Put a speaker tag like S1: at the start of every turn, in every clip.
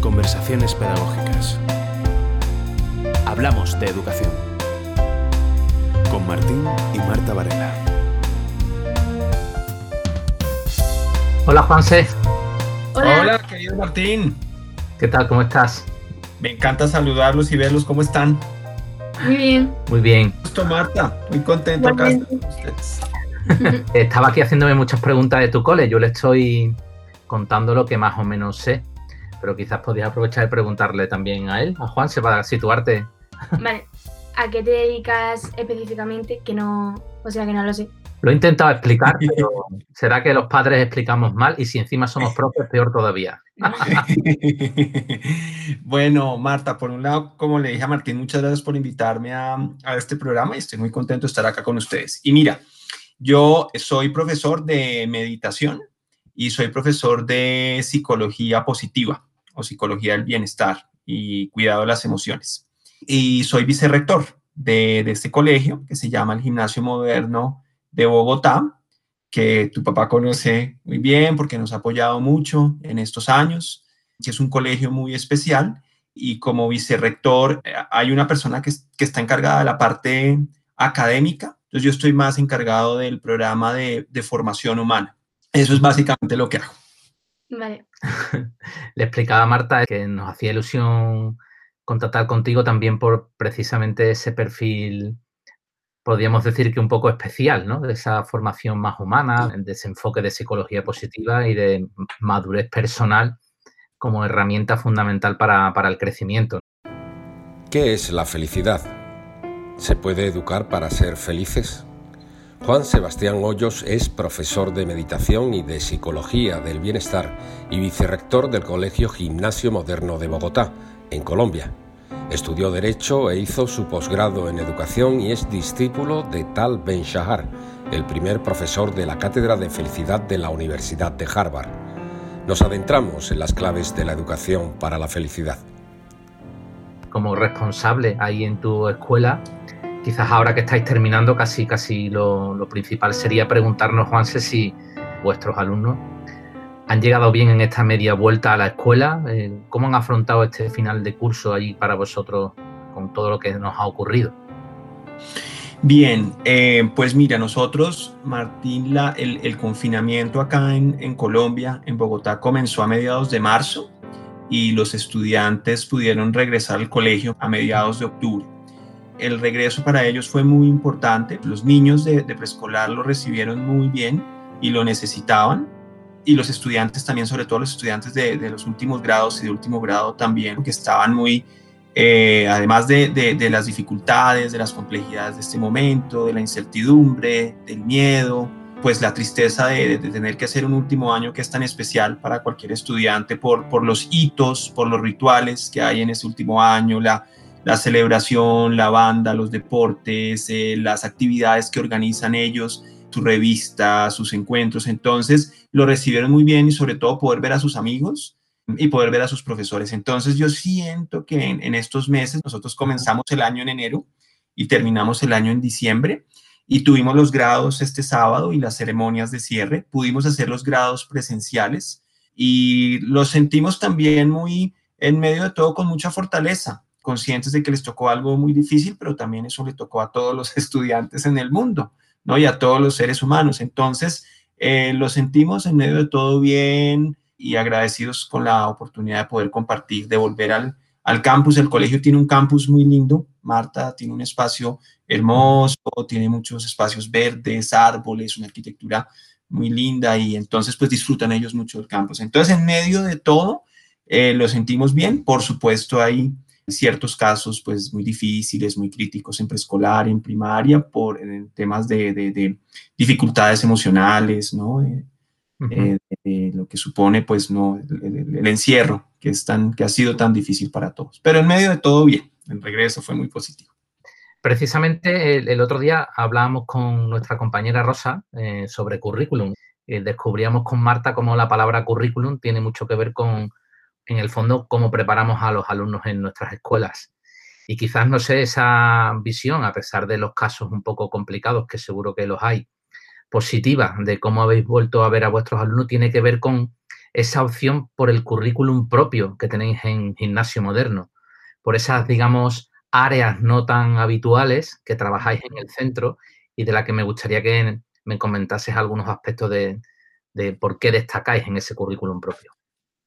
S1: Conversaciones pedagógicas. Hablamos de educación. Con Martín y Marta Varela.
S2: Hola Juanse.
S3: Hola. Hola, querido Martín.
S2: ¿Qué tal? ¿Cómo estás?
S3: Me encanta saludarlos y verlos. ¿Cómo están?
S4: Muy bien.
S2: Muy bien.
S3: Justo Marta, muy contento acá con ustedes.
S2: Estaba aquí haciéndome muchas preguntas de tu cole. Yo le estoy contando lo que más o menos sé. Pero quizás podías aprovechar y preguntarle también a él, a Juan, para situarte.
S4: Vale. ¿A qué te dedicas específicamente? Que no. O sea, que no lo sé.
S2: Lo he intentado explicar, pero será que los padres explicamos mal y si encima somos propios, peor todavía.
S3: bueno, Marta, por un lado, como le dije a Martín, muchas gracias por invitarme a, a, este programa y estoy muy contento de estar acá con ustedes. Y mira, yo soy profesor de meditación y soy profesor de psicología positiva o psicología del bienestar y cuidado de las emociones. Y soy vicerrector de, este colegio que se llama el Gimnasio Moderno de Bogotá, que tu papá conoce muy bien porque nos ha apoyado mucho en estos años, que es un colegio muy especial y como vicerrector eh, hay una persona que, está encargada de la parte académica, entonces yo estoy más encargado del programa de formación humana. Eso es básicamente lo que hago.
S4: Vale.
S2: Le explicaba a Marta que nos hacía ilusión contactar contigo también por precisamente ese perfil podríamos decir que un poco especial, ¿no? De esa formación más humana, de ese enfoque de psicología positiva y de madurez personal como herramienta fundamental para, para el crecimiento.
S5: ¿Qué es la felicidad? ¿Se puede educar para ser felices? Juan Sebastián Hoyos es profesor de meditación y de psicología del bienestar y vicerrector del Colegio Gimnasio Moderno de Bogotá, en Colombia. Estudió Derecho e hizo su posgrado en Educación y es discípulo de Tal Ben Shahar, el primer profesor de la Cátedra de Felicidad de la Universidad de Harvard. Nos adentramos en las claves de la educación para la felicidad.
S2: Como responsable ahí en tu escuela, quizás ahora que estáis terminando, casi, casi lo, lo principal sería preguntarnos, Juanse, si vuestros alumnos han llegado bien en esta media vuelta a la escuela. Eh, ¿Cómo han afrontado este final de curso ahí para vosotros con todo lo que nos ha ocurrido?
S3: Bien, eh, pues mira, nosotros, Martín, la, el, el, confinamiento acá en, en, Colombia, en Bogotá, comenzó a mediados de marzo y los estudiantes pudieron regresar al colegio a mediados de octubre. El regreso para ellos fue muy importante. Los niños de, preescolar lo recibieron muy bien y lo necesitaban y los estudiantes también, sobre todo los estudiantes de, los últimos grados y de último grado también, que estaban muy, eh, además de, las dificultades, de las complejidades de este momento, de la incertidumbre, del miedo, pues la tristeza de, tener que hacer un último año que es tan especial para cualquier estudiante por, por los hitos, por los rituales que hay en ese último año, la, la celebración, la banda, los deportes, eh, las actividades que organizan ellos su revista, sus encuentros. Entonces lo recibieron muy bien y sobre todo poder ver a sus amigos y poder ver a sus profesores. Entonces yo siento que en, en estos meses nosotros comenzamos el año en enero y terminamos el año en diciembre y tuvimos los grados este sábado y las ceremonias de cierre. Pudimos hacer los grados presenciales y los sentimos también muy en medio de todo con mucha fortaleza, conscientes de que les tocó algo muy difícil, pero también eso le tocó a todos los estudiantes en el mundo. ¿no? y a todos los seres humanos. Entonces, eh, lo sentimos en medio de todo bien y agradecidos con la oportunidad de poder compartir, de volver al, al campus. El colegio tiene un campus muy lindo. Marta tiene un espacio hermoso, tiene muchos espacios verdes, árboles, una arquitectura muy linda y entonces pues disfrutan ellos mucho del campus. Entonces, en medio de todo, eh, lo sentimos bien. Por supuesto, hay ciertos casos pues muy difíciles, muy críticos en preescolar, en primaria, por en temas de, de, de, dificultades emocionales, ¿no? Eh, uh -huh. eh, lo que supone pues no el, el, el, encierro que es tan que ha sido tan difícil para todos. Pero en medio de todo bien, el regreso fue muy positivo.
S2: Precisamente el, el otro día hablábamos con nuestra compañera Rosa eh, sobre currículum. descubríamos con Marta cómo la palabra currículum tiene mucho que ver con en el fondo, cómo preparamos a los alumnos en nuestras escuelas. Y quizás, no sé, esa visión, a pesar de los casos un poco complicados, que seguro que los hay, positiva de cómo habéis vuelto a ver a vuestros alumnos, tiene que ver con esa opción por el currículum propio que tenéis en gimnasio moderno, por esas, digamos, áreas no tan habituales que trabajáis en el centro y de la que me gustaría que me comentases algunos aspectos de, por qué destacáis en ese currículum propio.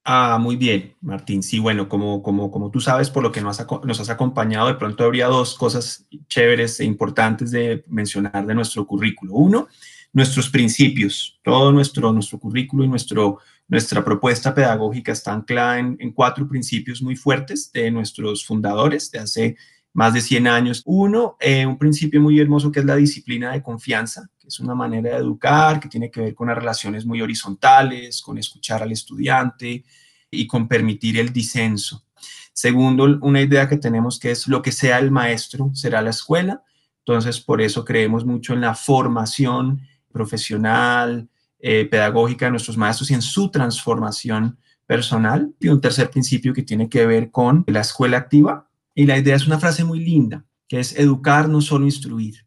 S3: Ah, muy bien, Martín. Sí, bueno, como, como, como tú sabes, por lo que nos, has acompañado, de pronto habría dos cosas chéveres e importantes de mencionar de nuestro currículo. Uno, nuestros principios. Todo nuestro, nuestro currículo y nuestro, nuestra propuesta pedagógica está anclada en, cuatro principios muy fuertes de nuestros fundadores de hace más de 100 años. Uno, eh, un principio muy hermoso que es la disciplina de confianza, es una manera de educar, que tiene que ver con las relaciones muy horizontales, con escuchar al estudiante y con permitir el disenso. Segundo, una idea que tenemos que es lo que sea el maestro será la escuela. Entonces, por eso creemos mucho en la formación profesional, eh, pedagógica de nuestros maestros y en su transformación personal. Y un tercer principio que tiene que ver con la escuela activa. Y la idea es una frase muy linda, que es educar, no solo instruir.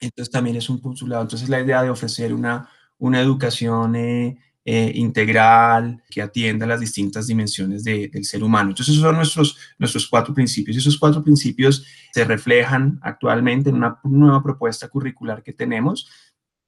S3: Entonces también es un postulado. Entonces la idea de ofrecer una, una educación eh, eh, integral que atienda las distintas dimensiones del ser humano. Entonces esos son nuestros, nuestros cuatro principios. Y esos cuatro principios se reflejan actualmente en una nueva propuesta curricular que tenemos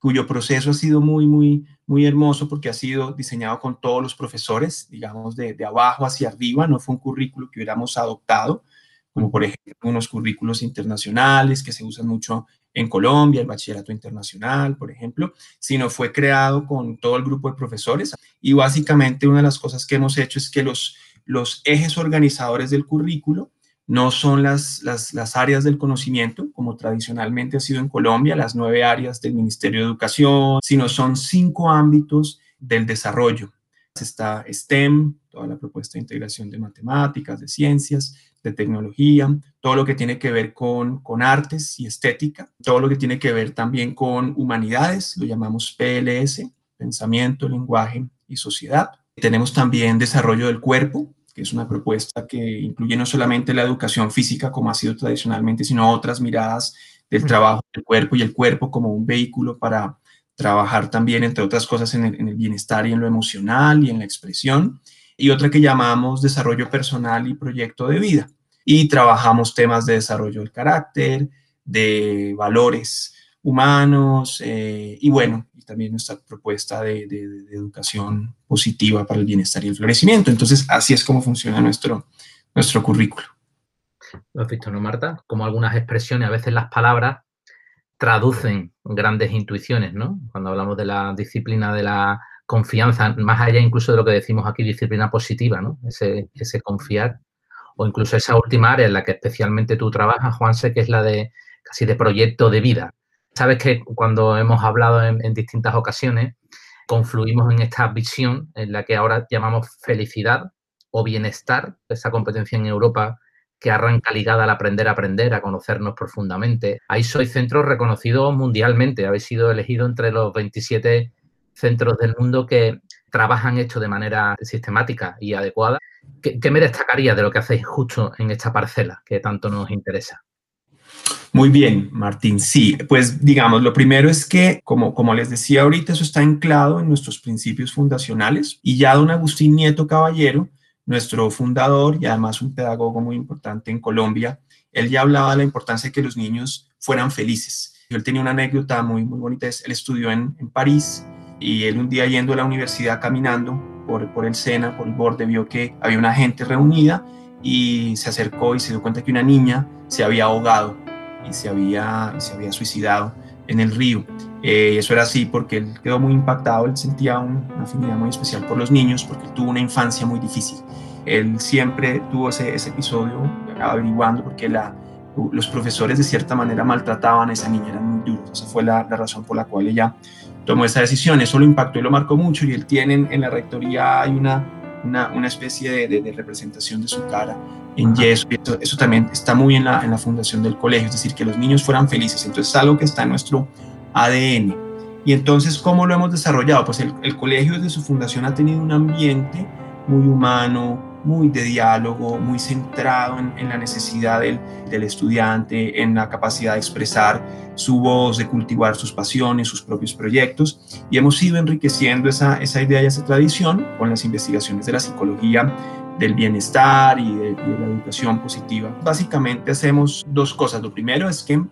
S3: cuyo proceso ha sido muy, muy, muy hermoso porque ha sido diseñado con todos los profesores, digamos, de, de abajo hacia arriba, no fue un currículo que hubiéramos adoptado, como por ejemplo unos currículos internacionales que se usan mucho en Colombia, el bachillerato internacional, por ejemplo, sino fue creado con todo el grupo de profesores. Y básicamente una de las cosas que hemos hecho es que los, ejes organizadores del currículo no son las, las, áreas del conocimiento, como tradicionalmente ha sido en Colombia, las nueve áreas del Ministerio de Educación, sino son cinco ámbitos del desarrollo. Está STEM, toda la propuesta de integración de matemáticas, de ciencias, de tecnología, todo lo que tiene que ver con, con artes y estética, todo lo que tiene que ver también con humanidades, lo llamamos PLS, pensamiento, lenguaje y sociedad. Tenemos también desarrollo del cuerpo, que es una propuesta que incluye no solamente la educación física como ha sido tradicionalmente, sino otras miradas del trabajo del cuerpo y el cuerpo como un vehículo para trabajar también, entre otras cosas, en el, bienestar y en lo emocional y en la expresión. Y otra que llamamos desarrollo personal y proyecto de vida. Y trabajamos temas de desarrollo del carácter, de valores humanos eh, y bueno, también nuestra propuesta de, educación positiva para el bienestar y el florecimiento. Entonces, así es como funciona nuestro, nuestro currículo.
S2: Lo has visto, ¿no, Marta? Como algunas expresiones, a veces las palabras traducen grandes intuiciones, ¿no? Cuando hablamos de la disciplina de la confianza, más allá incluso de lo que decimos aquí, disciplina positiva, ¿no? Ese, ese confiar. O incluso esa última área en la que especialmente tú trabajas, Juanse, que es la de casi de proyecto de vida, Sabes que cuando hemos hablado en, distintas ocasiones, confluimos en esta visión en la que ahora llamamos felicidad o bienestar, esa competencia en Europa que arranca ligada al aprender a aprender, a conocernos profundamente. Ahí sois centros reconocidos mundialmente, habéis sido elegidos entre los 27 centros del mundo que trabajan esto de manera sistemática y adecuada. ¿Qué, ¿Qué, me destacaría de lo que hacéis justo en esta parcela que tanto nos interesa?
S3: Muy bien, Martín. Sí, pues digamos, lo primero es que, como, como les decía ahorita, eso está anclado en nuestros principios fundacionales y ya don Agustín Nieto Caballero, nuestro fundador y además un pedagogo muy importante en Colombia, él ya hablaba de la importancia de que los niños fueran felices. Él tenía una anécdota muy, muy bonita, él estudió en, en París y él un día yendo a la universidad caminando por, por el Sena, por el borde, vio que había una gente reunida y se acercó y se dio cuenta que una niña se había ahogado y se había, se había suicidado en el río. Eh, eso era así porque él quedó muy impactado, él sentía una afinidad muy especial por los niños porque tuvo una infancia muy difícil. Él siempre tuvo ese, ese episodio averiguando porque la, los profesores de cierta manera maltrataban a esa niña, eran muy duros. Esa fue la, la, razón por la cual ella tomó esa decisión. Eso lo impactó y lo marcó mucho y él tiene en, la rectoría hay una, una, una especie de, de representación de su cara en yeso. Eso, también está muy en la, en la fundación del colegio, es decir, que los niños fueran felices. Entonces es algo que está en nuestro ADN. Y entonces, ¿cómo lo hemos desarrollado? Pues el, el colegio desde su fundación ha tenido un ambiente muy humano, muy de diálogo, muy centrado en, la necesidad del, del, estudiante, en la capacidad de expresar su voz, de cultivar sus pasiones, sus propios proyectos. Y hemos ido enriqueciendo esa, esa idea y esa tradición con las investigaciones de la psicología del bienestar y de, la educación positiva. Básicamente hacemos dos cosas. Lo primero es que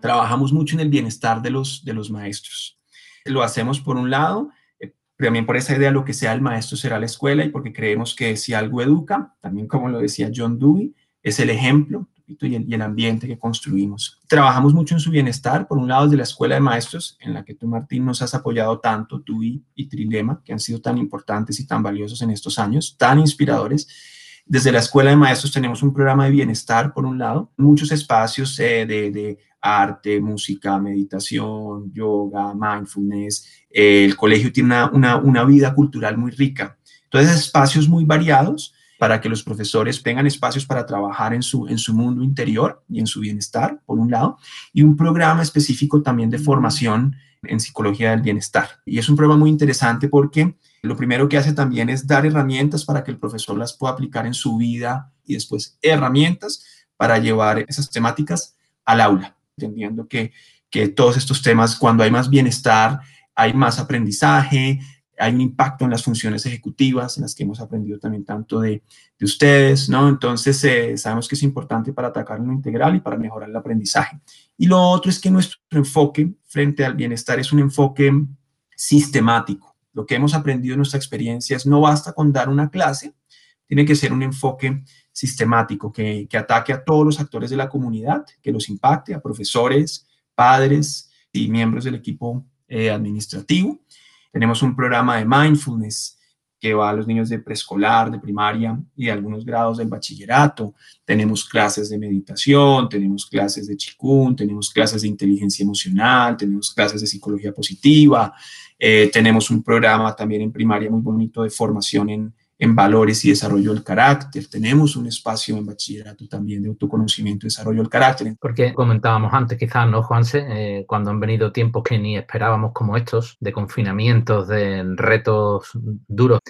S3: trabajamos mucho en el bienestar de los, de los maestros. Lo hacemos por un lado, también por esa idea, lo que sea el maestro será la escuela y porque creemos que si algo educa, también como lo decía John Dewey, es el ejemplo y el, ambiente que construimos. Trabajamos mucho en su bienestar, por un lado desde la Escuela de Maestros, en la que tú, Martín, nos has apoyado tanto, tú y, Trilema, que han sido tan importantes y tan valiosos en estos años, tan inspiradores. Desde la Escuela de Maestros tenemos un programa de bienestar, por un lado, muchos espacios eh, de, arte, música, meditación, yoga, mindfulness. el colegio tiene una, una, una vida cultural muy rica. Entonces, espacios muy variados para que los profesores tengan espacios para trabajar en su, en su mundo interior y en su bienestar, por un lado, y un programa específico también de formación en psicología del bienestar. Y es un programa muy interesante porque lo primero que hace también es dar herramientas para que el profesor las pueda aplicar en su vida y después herramientas para llevar esas temáticas al aula, entendiendo que, que todos estos temas, cuando hay más bienestar, hay más aprendizaje, hay un impacto en las funciones ejecutivas, en las que hemos aprendido también tanto de, de ustedes, ¿no? Entonces, eh, sabemos que es importante para atacar lo integral y para mejorar el aprendizaje. Y lo otro es que nuestro enfoque frente al bienestar es un enfoque sistemático. Lo que hemos aprendido en nuestra experiencia es no basta con dar una clase, tiene que ser un enfoque sistemático que, que ataque a todos los actores de la comunidad, que los impacte, a profesores, padres y miembros del equipo eh, administrativo tenemos un programa de mindfulness que va a los niños de preescolar, de primaria y de algunos grados del bachillerato. Tenemos clases de meditación, tenemos clases de chikun, tenemos clases de inteligencia emocional, tenemos clases de psicología positiva, eh, tenemos un programa también en primaria muy bonito de formación en, en valores y desarrollo del carácter. Tenemos un espacio en bachillerato también de autoconocimiento y desarrollo del carácter.
S2: Porque comentábamos antes, quizás, ¿no, Juanse? Eh, cuando han venido tiempos que ni esperábamos como estos, de confinamientos, de retos duros,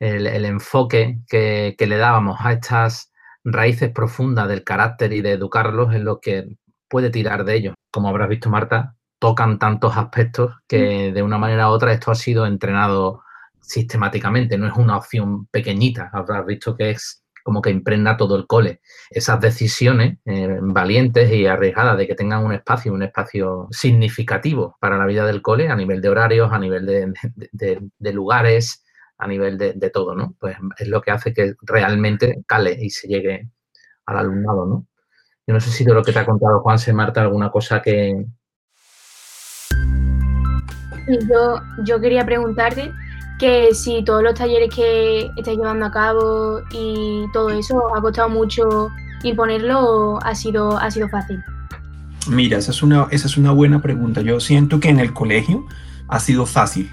S2: el, enfoque que, que le dábamos a estas raíces profundas del carácter y de educarlos es lo que puede tirar de ellos. Como habrás visto, Marta, tocan tantos aspectos que mm. de una manera u otra esto ha sido entrenado sistemáticamente, no es una opción pequeñita, habrás visto que es como que impregna todo el cole. Esas decisiones eh, valientes y arriesgadas de que tengan un espacio, un espacio significativo para la vida del cole a nivel de horarios, a nivel de, lugares, a nivel de, todo, ¿no? Pues es lo que hace que realmente cale y se llegue al alumnado, ¿no? Yo no sé si de lo que te ha contado Juan se Marta alguna cosa que...
S4: Yo, yo quería preguntarte que si todos los talleres que estáis llevando a cabo y todo eso ha costado mucho imponerlo ha sido, ha sido fácil.
S3: Mira, esa es, una, esa es una buena pregunta. Yo siento que en el colegio ha sido fácil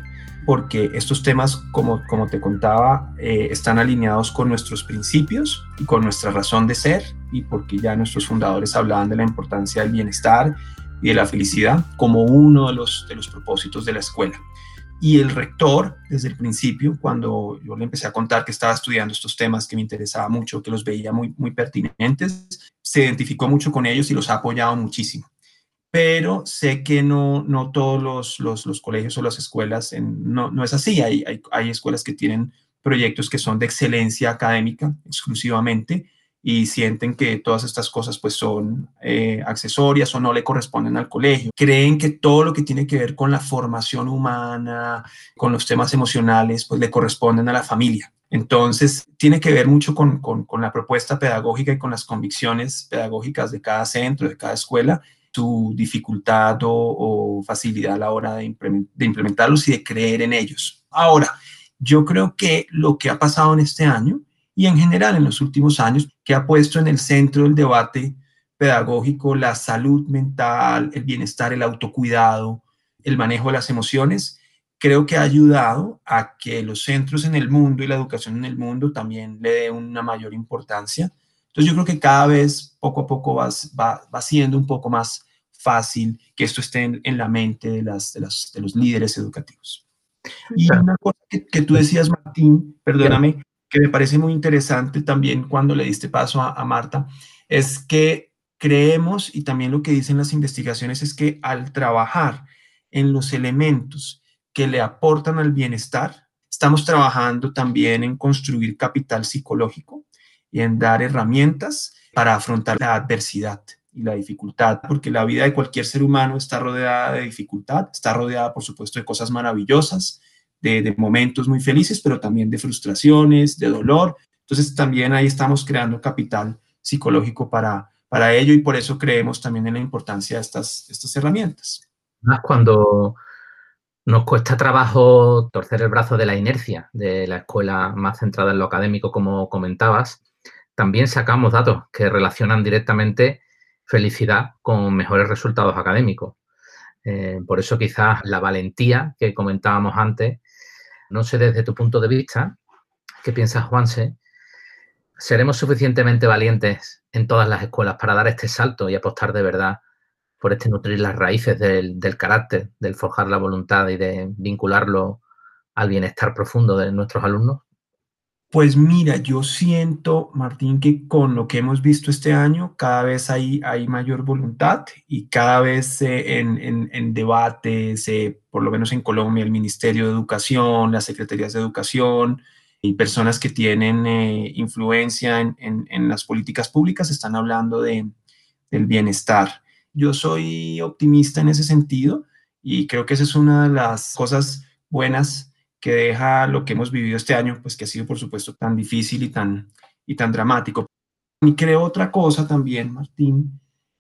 S3: porque estos temas, como, como te contaba, eh, están alineados con nuestros principios y con nuestra razón de ser y porque ya nuestros fundadores hablaban de la importancia del bienestar y de la felicidad como uno de los, de los propósitos de la escuela. Y el rector, desde el principio, cuando yo le empecé a contar que estaba estudiando estos temas que me interesaba mucho, que los veía muy, muy pertinentes, se identificó mucho con ellos y los ha apoyado muchísimo. Pero sé que no, no todos los, los, colegios o las escuelas, en, no, no es así. Hay, hay escuelas que tienen proyectos que son de excelencia académica exclusivamente y sienten que todas estas cosas pues son eh, accesorias o no le corresponden al colegio. Creen que todo lo que tiene que ver con la formación humana, con los temas emocionales, pues le corresponden a la familia. Entonces, tiene que ver mucho con, con, la propuesta pedagógica y con las convicciones pedagógicas de cada centro, de cada escuela, su dificultad o, facilidad a la hora de, de implementarlos y de creer en ellos. Ahora, yo creo que lo que ha pasado en este año y en general en los últimos años, que ha puesto en el centro del debate pedagógico la salud mental, el bienestar, el autocuidado, el manejo de las emociones, creo que ha ayudado a que los centros en el mundo y la educación en el mundo también le dé una mayor importancia. Entonces yo creo que cada vez poco a poco va, va, siendo un poco más fácil que esto esté en, la mente de, las, de, de, los líderes educativos. Y una cosa que, que tú decías, Martín, perdóname, que me parece muy interesante también cuando le diste paso a, a Marta, es que creemos, y también lo que dicen las investigaciones, es que al trabajar en los elementos que le aportan al bienestar, estamos trabajando también en construir capital psicológico y en dar herramientas para afrontar la adversidad y la dificultad, porque la vida de cualquier ser humano está rodeada de dificultad, está rodeada, por supuesto, de cosas maravillosas, de, momentos muy felices, pero también de frustraciones, de dolor. Entonces, también ahí estamos creando capital psicológico para, para ello y por eso creemos también en la importancia de estas, estas herramientas.
S2: Más cuando nos cuesta trabajo torcer el brazo de la inercia de la escuela más centrada en lo académico, como comentabas, también sacamos datos que relacionan directamente felicidad con mejores resultados académicos. Eh, por eso quizás la valentía que comentábamos antes, no sé desde tu punto de vista, ¿qué piensas Juanse? ¿Seremos suficientemente valientes en todas las escuelas para dar este salto y apostar de verdad por este nutrir las raíces del, del carácter, del forjar la voluntad y de vincularlo al bienestar profundo de nuestros alumnos?
S3: Pues mira, yo siento, Martín, que con lo que hemos visto este año, cada vez hay, mayor voluntad y cada vez en, debates, por lo menos en Colombia, el Ministerio de Educación, las Secretarías de Educación y personas que tienen eh, influencia en, en, las políticas públicas están hablando de, del bienestar. Yo soy optimista en ese sentido y creo que esa es una de las cosas buenas que deja lo que hemos vivido este año, pues que ha sido por supuesto tan difícil y tan, y tan dramático. Y creo otra cosa también, Martín,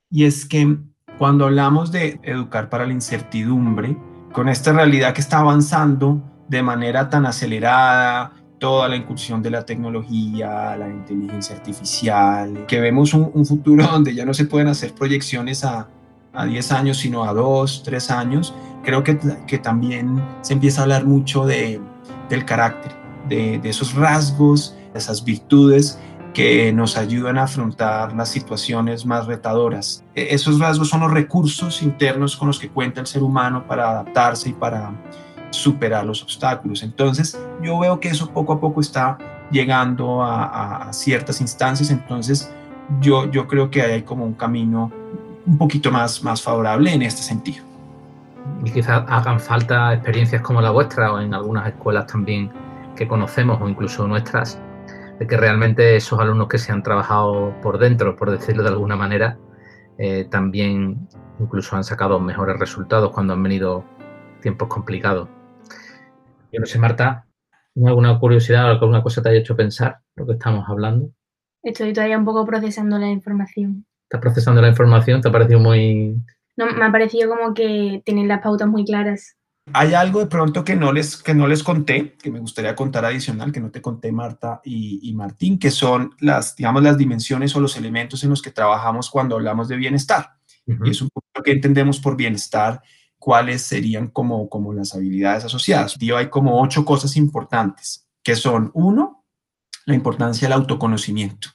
S3: y es que cuando hablamos de educar para la incertidumbre, con esta realidad que está avanzando de manera tan acelerada, toda la incursión de la tecnología, la inteligencia artificial, que vemos un, un futuro donde ya no se pueden hacer proyecciones a, a 10 años, sino a 2, 3 años, creo que, que también se empieza a hablar mucho de, del carácter, de, esos rasgos, esas virtudes que nos ayudan a afrontar las situaciones más retadoras. E, esos rasgos son los recursos internos con los que cuenta el ser humano para adaptarse y para superar los obstáculos. Entonces, yo veo que eso poco a poco está llegando a, a ciertas instancias, entonces yo, yo creo que hay como un camino un poquito más, más favorable en este sentido.
S2: Y quizás hagan falta experiencias como la vuestra o en algunas escuelas también que conocemos o incluso nuestras, de que realmente esos alumnos que se han trabajado por dentro, por decirlo de alguna manera, eh, también incluso han sacado mejores resultados cuando han venido tiempos complicados. Yo no sé, Marta, ¿alguna curiosidad o alguna cosa te haya hecho pensar lo que estamos hablando?
S4: Estoy todavía un poco procesando la información
S2: estás procesando la información, ¿te ha parecido muy...?
S4: No, me ha parecido como que tienen las pautas muy claras.
S3: Hay algo de pronto que no les, que no les conté, que me gustaría contar adicional, que no te conté Marta y, Martín, que son las, digamos, las dimensiones o los elementos en los que trabajamos cuando hablamos de bienestar. Y es un poco lo que entendemos por bienestar, cuáles serían como, como las habilidades asociadas. Tío, hay como ocho cosas importantes, que son, uno, la importancia del autoconocimiento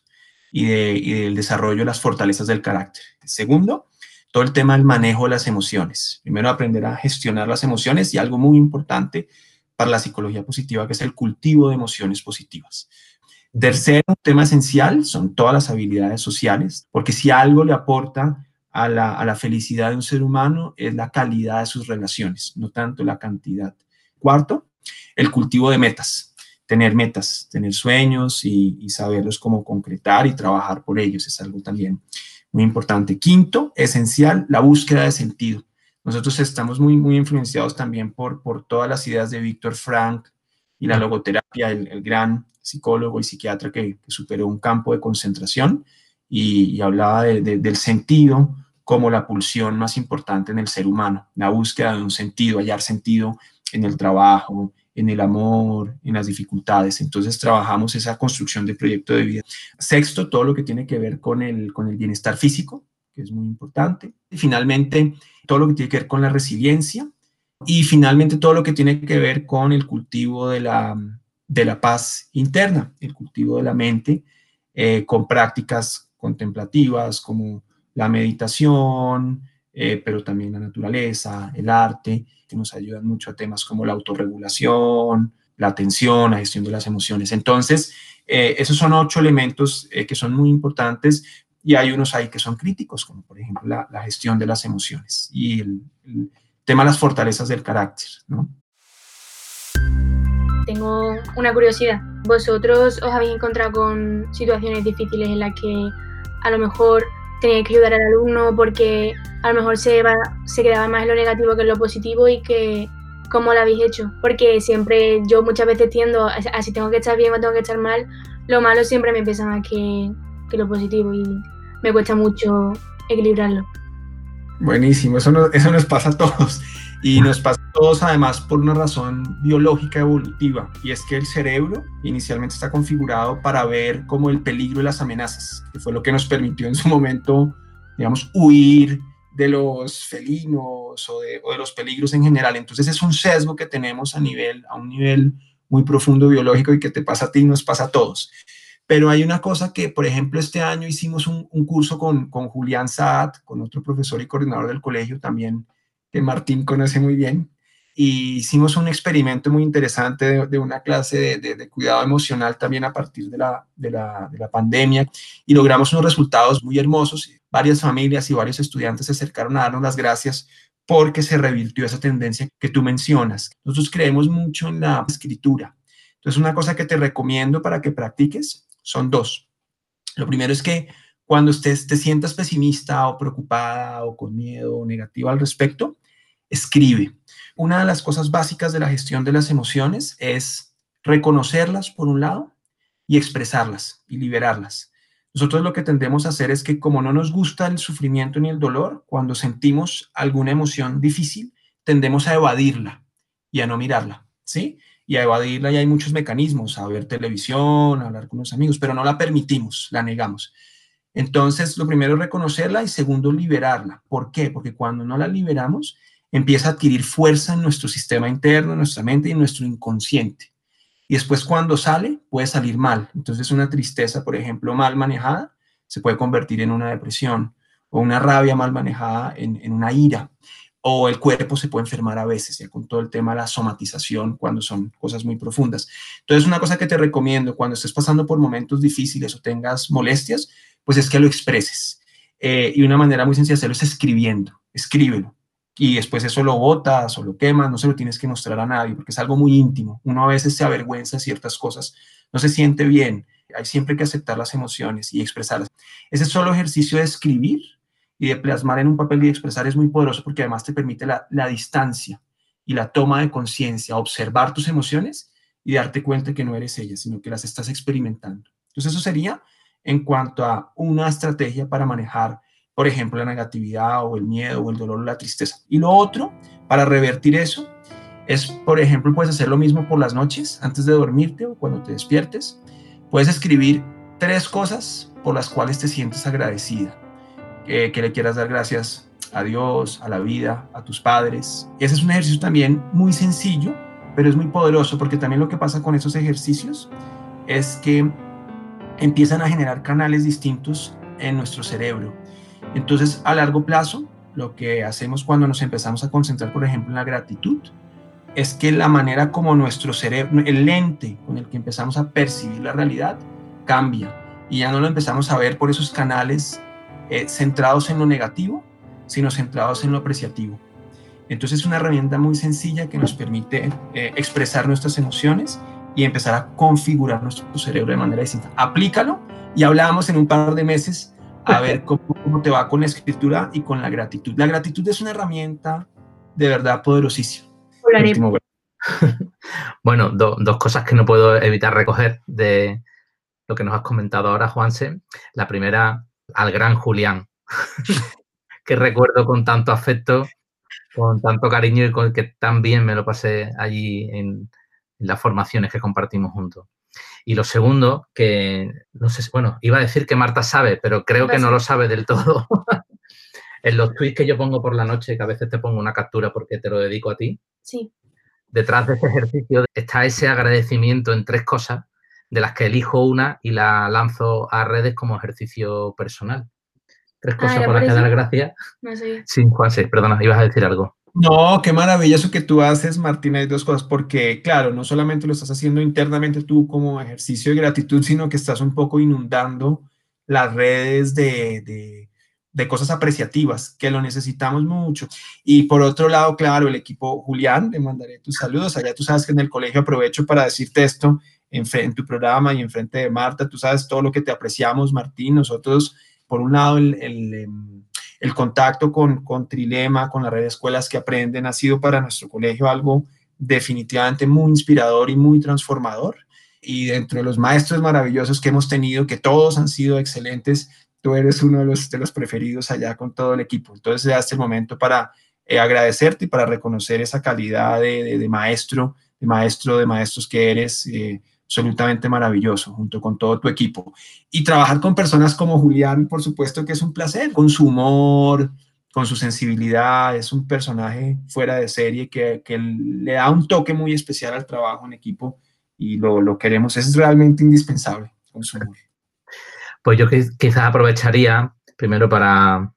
S3: y, del desarrollo de las fortalezas del carácter. Segundo, todo el tema del manejo de las emociones. Primero, aprender a gestionar las emociones y algo muy importante para la psicología positiva, que es el cultivo de emociones positivas. Tercero, un tema esencial son todas las habilidades sociales, porque si algo le aporta a la, a la, felicidad de un ser humano es la calidad de sus relaciones, no tanto la cantidad. Cuarto, el cultivo de metas tener metas, tener sueños y, saberlos cómo concretar y trabajar por ellos. Es algo también muy importante. Quinto, esencial, la búsqueda de sentido. Nosotros estamos muy, muy influenciados también por, por todas las ideas de Víctor Frank y la logoterapia, el, gran psicólogo y psiquiatra que, superó un campo de concentración y, hablaba del sentido como la pulsión más importante en el ser humano, la búsqueda de un sentido, hallar sentido en el trabajo, en el amor, en las dificultades. Entonces trabajamos esa construcción de proyecto de vida. Sexto, todo lo que tiene que ver con el, con el bienestar físico, que es muy importante. Y finalmente, todo lo que tiene que ver con la resiliencia. Y finalmente, todo lo que tiene que ver con el cultivo de la, de la paz interna, el cultivo de la mente, eh, con prácticas contemplativas como la meditación, eh, pero también la naturaleza, el arte, que nos ayudan mucho a temas como la autorregulación, la atención, la gestión de las emociones. Entonces, Eh, esos son ocho elementos eh, que son muy importantes y hay unos ahí que son críticos, como por ejemplo la, gestión de las emociones y el, el, tema de las fortalezas del carácter. ¿no?
S4: Tengo una curiosidad. ¿Vosotros os habéis encontrado con situaciones difíciles en las que a lo mejor teníais que ayudar al alumno porque a lo mejor se, va, se quedaba más en lo negativo que en lo positivo y que cómo lo habéis hecho? Porque siempre yo muchas veces tiendo a, si tengo que estar bien o tengo que estar mal, lo malo siempre me pesa más que, que lo positivo y me cuesta mucho equilibrarlo.
S3: Buenísimo, eso, eso nos pasa a todos. Y nos pasa a todos además por una razón biológica evolutiva, y es que el cerebro inicialmente está configurado para ver como el peligro y las amenazas, que fue lo que nos permitió en su momento, digamos, huir de los felinos o de, o de los peligros en general. Entonces es un sesgo que tenemos a, nivel, a un nivel muy profundo biológico y que te pasa a ti y nos pasa a todos. Pero hay una cosa que, por ejemplo, este año hicimos un, curso con, con, Julián Saad, con otro profesor y coordinador del colegio también, que Martín conoce muy bien, y hicimos un experimento muy interesante de, una clase de, cuidado emocional también a partir de la, la, de la pandemia, y logramos unos resultados muy hermosos. Varias familias y varios estudiantes se acercaron a darnos las gracias porque se revirtió esa tendencia que tú mencionas. Nosotros creemos mucho en la escritura. Entonces, una cosa que te recomiendo para que practiques son dos. Lo primero es que cuando estés, te sientas pesimista o preocupada o con miedo o negativa al respecto, escribe. Una de las cosas básicas de la gestión de las emociones es reconocerlas por un lado y expresarlas y liberarlas. Nosotros lo que tendemos a hacer es que como no nos gusta el sufrimiento ni el dolor, cuando sentimos alguna emoción difícil, tendemos a evadirla y a no mirarla, ¿sí? y a evadirla y hay muchos mecanismos, a ver televisión, a hablar con los amigos, pero no la permitimos, la negamos. Entonces, lo primero es reconocerla y segundo, liberarla. ¿Por qué? Porque cuando no la liberamos, empieza a adquirir fuerza en nuestro sistema interno, en nuestra mente y en nuestro inconsciente. Y después cuando sale, puede salir mal. Entonces, una tristeza, por ejemplo, mal manejada, se puede convertir en una depresión o una rabia mal manejada en, una ira o el cuerpo se puede enfermar a veces, ya con todo el tema de la somatización, cuando son cosas muy profundas. Entonces, una cosa que te recomiendo cuando estés pasando por momentos difíciles o tengas molestias, pues es que lo expreses. Eh, y una manera muy sencilla de hacerlo es escribiendo, escríbelo. Y después eso lo botas o lo quemas, no se lo tienes que mostrar a nadie, porque es algo muy íntimo. Uno a veces se avergüenza de ciertas cosas, no se siente bien. Hay siempre que aceptar las emociones y expresarlas. Ese solo ejercicio de escribir y de plasmar en un papel y expresar es muy poderoso porque además te permite la, distancia y la toma de conciencia, observar tus emociones y darte cuenta que no eres ella, sino que las estás experimentando. Entonces eso sería en cuanto a una estrategia para manejar, por ejemplo, la negatividad o el miedo o el dolor o la tristeza. Y lo otro, para revertir eso, es, por ejemplo, puedes hacer lo mismo por las noches, antes de dormirte o cuando te despiertes. Puedes escribir tres cosas por las cuales te sientes agradecida que, le quieras dar gracias a Dios, a la vida, a tus padres. Ese es un ejercicio también muy sencillo, pero es muy poderoso porque también lo que pasa con esos ejercicios es que empiezan a generar canales distintos en nuestro cerebro. Entonces, a largo plazo, lo que hacemos cuando nos empezamos a concentrar, por ejemplo, en la gratitud, es que la manera como nuestro cerebro, el lente con el que empezamos a percibir la realidad, cambia y ya no lo empezamos a ver por esos canales eh, centrados en lo negativo, sino centrados en lo apreciativo. Entonces es una herramienta muy sencilla que nos permite eh, expresar nuestras emociones y empezar a configurar nuestro cerebro de manera distinta. Aplícalo y hablamos en un par de meses a ver cómo, te va con la escritura y con la gratitud. La gratitud es una herramienta de verdad poderosísima.
S2: Bueno, dos cosas que no puedo evitar recoger de lo que nos has comentado ahora, Juanse. La primera, al gran Julián, que recuerdo con tanto afecto, con tanto cariño y con que tan bien me lo pasé allí en, las formaciones que compartimos juntos. Y lo segundo, que no sé, bueno, iba a decir que Marta sabe, pero creo que no lo sabe del todo. en los tweets que yo pongo por la noche, que a veces te pongo una captura porque te lo dedico a ti.
S4: Sí.
S2: Detrás de ese ejercicio está ese agradecimiento en tres cosas de las que elijo una y la lanzo a redes como ejercicio personal. Tres cosas por las que dar gracias.
S4: No sé.
S2: Sí, Juan, sí, perdona, ibas a decir algo.
S3: No, qué maravilla eso que tú haces, Martina. Hay dos cosas, porque claro, no solamente lo estás haciendo internamente tú como ejercicio de gratitud, sino que estás un poco inundando las redes de, de, cosas apreciativas, que lo necesitamos mucho. Y por otro lado, claro, el equipo Julián, le mandaré tus saludos. Allá tú sabes que en el colegio aprovecho para decirte esto en, en tu programa y en frente de Marta. Tú sabes todo lo que te apreciamos, Martín. Nosotros, por un lado, el, el em, el contacto con, con Trilema, con la red de escuelas que aprenden, ha sido para nuestro colegio algo definitivamente muy inspirador y muy transformador. Y dentro de los maestros maravillosos que hemos tenido, que todos han sido excelentes, tú eres uno de los, de los preferidos allá con todo el equipo. Entonces, hasta el momento para eh, agradecerte y para reconocer esa calidad de, maestro, de maestro, de maestros que eres. Eh, absolutamente maravilloso junto con todo tu equipo. Y trabajar con personas como Julián, por supuesto que es un placer, con su humor, con su sensibilidad, es un personaje fuera de serie que, que le da un toque muy especial al trabajo en equipo y lo, lo queremos, es realmente indispensable con su humor.
S2: Pues yo quizás aprovecharía primero para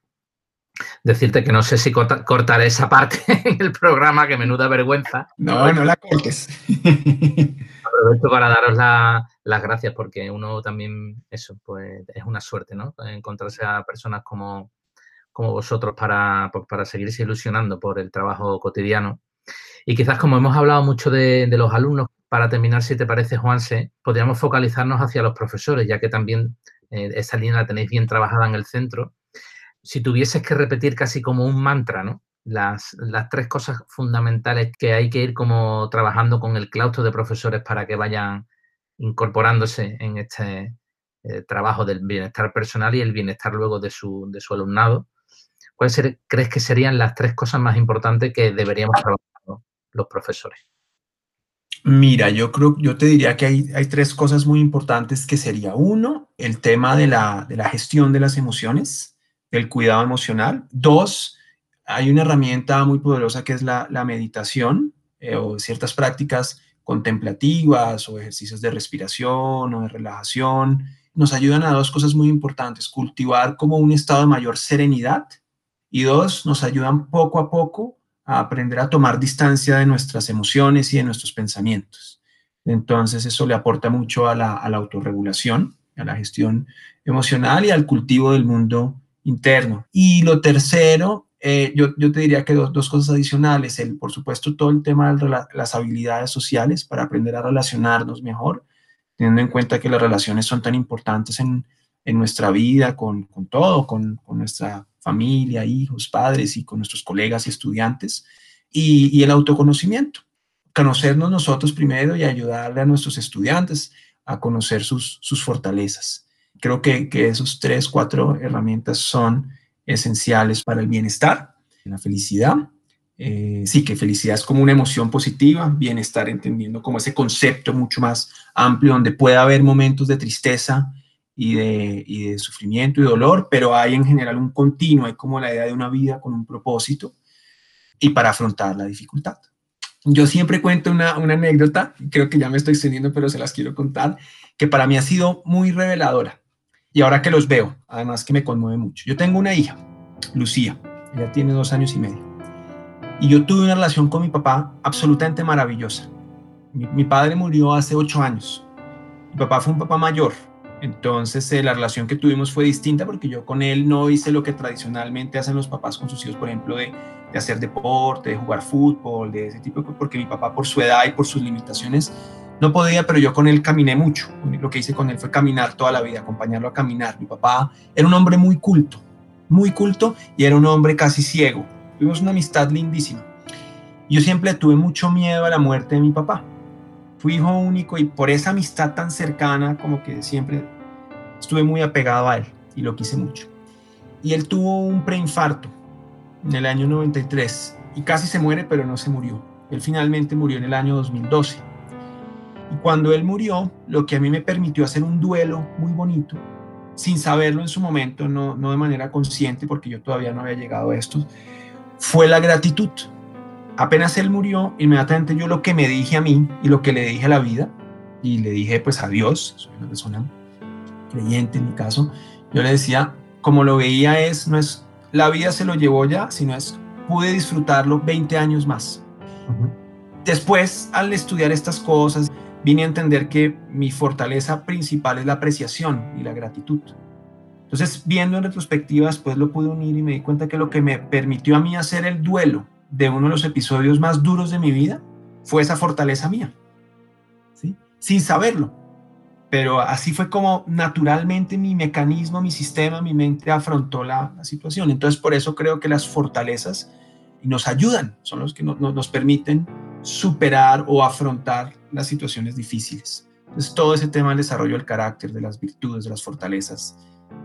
S2: decirte que no sé si cortaré esa parte en el programa, que menuda vergüenza.
S3: No, no la cortes.
S2: Aprovecho para daros las gracias porque uno también, eso, pues es una suerte, ¿no? Encontrarse a personas como, como vosotros para, pues, para seguirse ilusionando por el trabajo cotidiano. Y quizás como hemos hablado mucho de, los alumnos, para terminar, si te parece, Juanse, podríamos focalizarnos hacia los profesores, ya que también eh, esa línea la tenéis bien trabajada en el centro si tuvieses que repetir casi como un mantra, ¿no? Las, las, tres cosas fundamentales que hay que ir como trabajando con el claustro de profesores para que vayan incorporándose en este eh, trabajo del bienestar personal y el bienestar luego de su, de su alumnado. ¿Cuáles crees que serían las tres cosas más importantes que deberíamos trabajar los profesores?
S3: Mira, yo creo, yo te diría que hay, hay, tres cosas muy importantes que sería uno, el tema de la, de la gestión de las emociones el cuidado emocional. Dos, hay una herramienta muy poderosa que es la, meditación eh, o ciertas prácticas contemplativas o ejercicios de respiración o de relajación. Nos ayudan a dos cosas muy importantes, cultivar como un estado de mayor serenidad y dos, nos ayudan poco a poco a aprender a tomar distancia de nuestras emociones y de nuestros pensamientos. Entonces eso le aporta mucho a la, a la autorregulación, a la gestión emocional y al cultivo del mundo interno. Y lo tercero, eh, yo, yo, te diría que dos, dos, cosas adicionales. El, por supuesto, todo el tema de las habilidades sociales para aprender a relacionarnos mejor, teniendo en cuenta que las relaciones son tan importantes en, en nuestra vida, con, con todo, con, con, nuestra familia, hijos, padres y con nuestros colegas y estudiantes. Y, y el autoconocimiento. Conocernos nosotros primero y ayudarle a nuestros estudiantes a conocer sus, sus fortalezas creo que, que esos tres, cuatro herramientas son esenciales para el bienestar, la felicidad. Eh, sí, que felicidad es como una emoción positiva, bienestar entendiendo como ese concepto mucho más amplio donde puede haber momentos de tristeza y de, sufrimiento y dolor, pero hay en general un continuo, hay como la idea de una vida con un propósito y para afrontar la dificultad. Yo siempre cuento una, una anécdota, creo que ya me estoy extendiendo, pero se las quiero contar, que para mí ha sido muy reveladora y ahora que los veo, además que me conmueve mucho. Yo tengo una hija, Lucía, ella tiene dos años y medio. Y yo tuve una relación con mi papá absolutamente maravillosa. Mi, padre murió hace ocho años. Mi papá fue un papá mayor. Entonces eh, la relación que tuvimos fue distinta porque yo con él no hice lo que tradicionalmente hacen los papás con sus hijos, por ejemplo, de, de hacer deporte, de jugar fútbol, de ese tipo de porque mi papá por su edad y por sus limitaciones no podía, pero yo con él caminé mucho. Lo que hice con él fue caminar toda la vida, acompañarlo a caminar. Mi papá era un hombre muy culto, muy culto y era un hombre casi ciego. Tuvimos una amistad lindísima. Yo siempre tuve mucho miedo a la muerte de mi papá. Fui hijo único y por esa amistad tan cercana, como que siempre estuve muy apegado a él y lo quise mucho. Y él tuvo un preinfarto en el año 93 y casi se muere, pero no se murió. Él finalmente murió en el año 2012 y cuando él murió, lo que a mí me permitió hacer un duelo muy bonito, sin saberlo en su momento, no, no de manera consciente, porque yo todavía no había llegado a esto, fue la gratitud. Apenas él murió, inmediatamente yo lo que me dije a mí y lo que le dije a la vida, y le dije pues a Dios, soy una persona creyente en mi caso, yo le decía, como lo veía es, no es, la vida se lo llevó ya, sino es pude disfrutarlo 20 años más. Después, al estudiar estas cosas, vine a entender que mi fortaleza principal es la apreciación y la gratitud. Entonces, viendo en retrospectiva, después lo pude unir y me di cuenta que lo que me permitió a mí hacer el duelo de uno de los episodios más duros de mi vida fue esa fortaleza mía, sin saberlo. Pero así fue como naturalmente mi mecanismo, mi sistema, mi mente afrontó la, situación. Entonces, por eso creo que las fortalezas nos ayudan, son los que nos permiten superar o afrontar las situaciones difíciles. Entonces, todo ese tema del desarrollo del carácter, de las virtudes, de las fortalezas,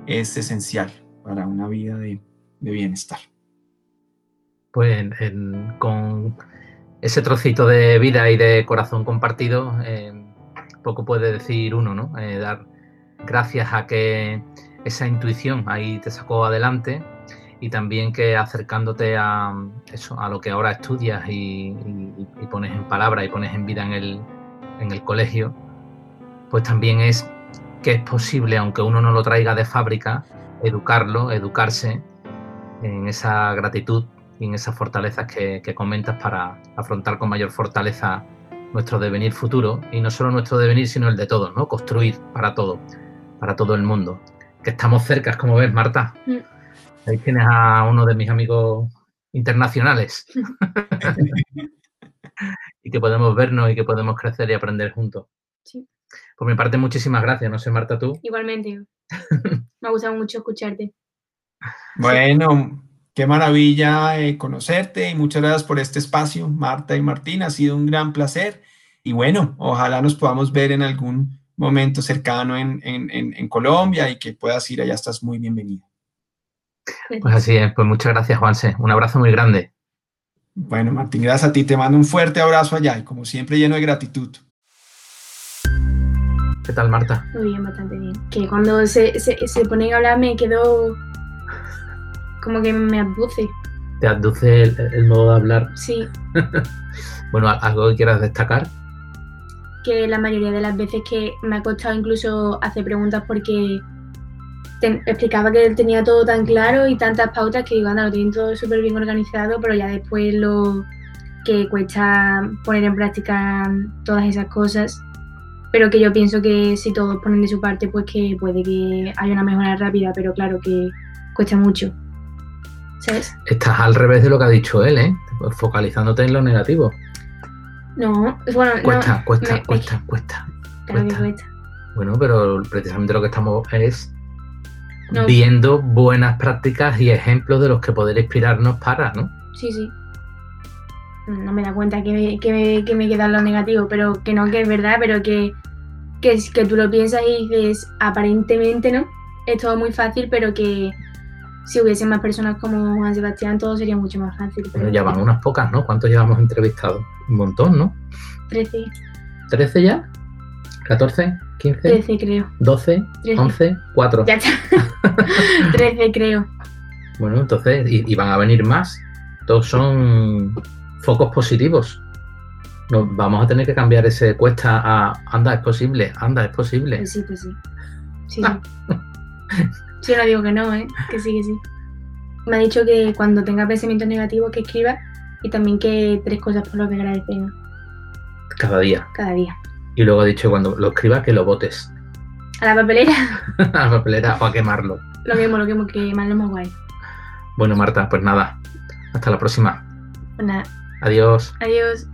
S3: es esencial para una vida de, bienestar.
S2: Pues con ese trocito de vida y de corazón compartido, poco puede decir uno, ¿no? Eh, dar gracias a que esa intuición ahí te sacó adelante y también que acercándote a eso, a lo que ahora estudias y, pones en palabra y pones en vida en el, en el colegio, pues también es que es posible, aunque uno no lo traiga de fábrica, educarlo, educarse en esa gratitud y en esas fortalezas que, que comentas para afrontar con mayor fortaleza nuestro devenir futuro y no solo nuestro devenir, sino el de todos, ¿no? Construir para todo, para todo el mundo. Que estamos cerca, como ves, Marta. Mm. Ahí tienes a uno de mis amigos internacionales. y que podemos vernos y que podemos crecer y aprender juntos. Sí. Por mi parte, muchísimas gracias. No sé, Marta, tú.
S4: Igualmente. Me ha gustado mucho escucharte.
S3: Bueno, qué maravilla eh, conocerte y muchas gracias por este espacio, Marta y Martín. Ha sido un gran placer. Y bueno, ojalá nos podamos ver en algún momento cercano en, en Colombia y que puedas ir allá. Estás muy bienvenida.
S2: Pues así es, pues muchas gracias, Juanse. Un abrazo muy grande.
S3: Bueno, Martín, gracias a ti. Te mando un fuerte abrazo allá y como siempre lleno de gratitud.
S2: ¿Qué tal, Marta?
S4: Muy bien, bastante bien. Que cuando se, se, ponen a hablar me quedo como que me abduce.
S2: ¿Te abduce el, modo de hablar?
S4: Sí.
S2: bueno, ¿algo que quieras destacar?
S4: Que la mayoría de las veces que me ha costado incluso hacer preguntas porque explicaba que él tenía todo tan claro y tantas pautas que iban a lo tienen todo súper bien organizado, pero ya después lo que cuesta poner en práctica todas esas cosas. Pero que yo pienso que si todos ponen de su parte, pues que puede que haya una mejora rápida, pero claro que cuesta mucho. ¿Sabes?
S2: Estás al revés de lo que ha dicho él, ¿eh? Focalizándote en lo negativo.
S4: No, bueno,
S2: cuesta, cuesta, cuesta, cuesta, cuesta. Bueno, pero precisamente lo que estamos es viendo buenas prácticas y ejemplos de los que poder inspirarnos para, ¿no?
S4: Sí, sí. No me da cuenta que me, que me, queda lo negativo, pero que no, que es verdad, pero que, que, que tú lo piensas y dices, aparentemente, ¿no? Es todo muy fácil, pero que si hubiesen más personas como Juan Sebastián, todo sería mucho más fácil.
S2: Pero ya van unas pocas, ¿no? ¿Cuántos llevamos entrevistados? Un montón, ¿no?
S4: Trece.
S2: ¿Trece ya? ¿14? 15,
S4: 13 creo.
S2: 12, 11, 4.
S4: Ya está. 13 creo.
S2: Bueno, entonces, y, van a venir más. Todos son focos positivos. Nos vamos a tener que cambiar ese cuesta a anda, es posible, anda, es posible.
S4: Pues sí, pues sí. Sí, Yo no digo que no, ¿eh? Que sí, que sí. Me ha dicho que cuando tenga pensamientos negativos que escriba y también que tres cosas por lo que agradecen.
S2: Cada día.
S4: Cada día.
S2: Y luego ha dicho cuando lo escriba que lo votes.
S4: ¿A la papelera?
S2: a la papelera o a quemarlo.
S4: Lo quemo, lo quemo, que más lo más guay.
S2: Bueno, Marta, pues nada. Hasta la próxima.
S4: Pues nada.
S2: Adiós.
S4: Adiós.